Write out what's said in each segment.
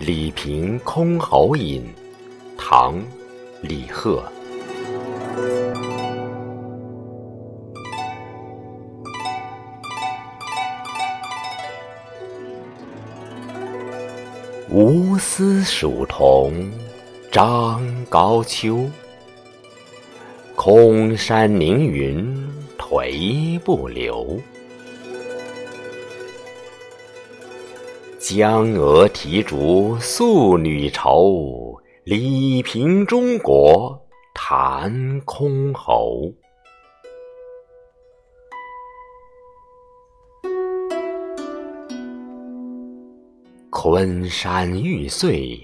箜篌引，唐·李贺。无丝蜀桐张高秋，空山凝云颓不流。江娥啼竹诉女愁，李凭中国弹箜篌。昆山玉碎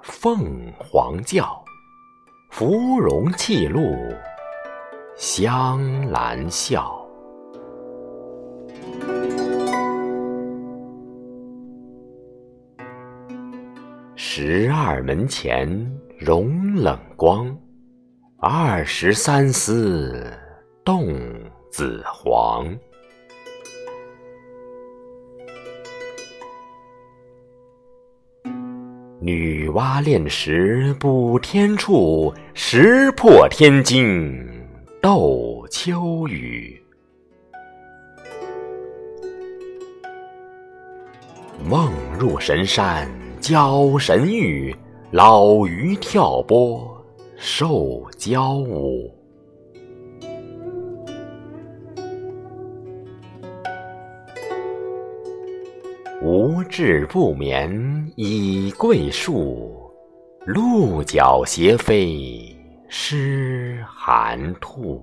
凤凰叫，芙蓉泣露香兰笑。十二门前融冷光，二十三丝动紫黄。女娲炼石补天处，石破天惊斗秋雨。梦入神山教神域，老鱼跳波受教舞。无志不眠倚桂树，鹿角斜飞失寒兔。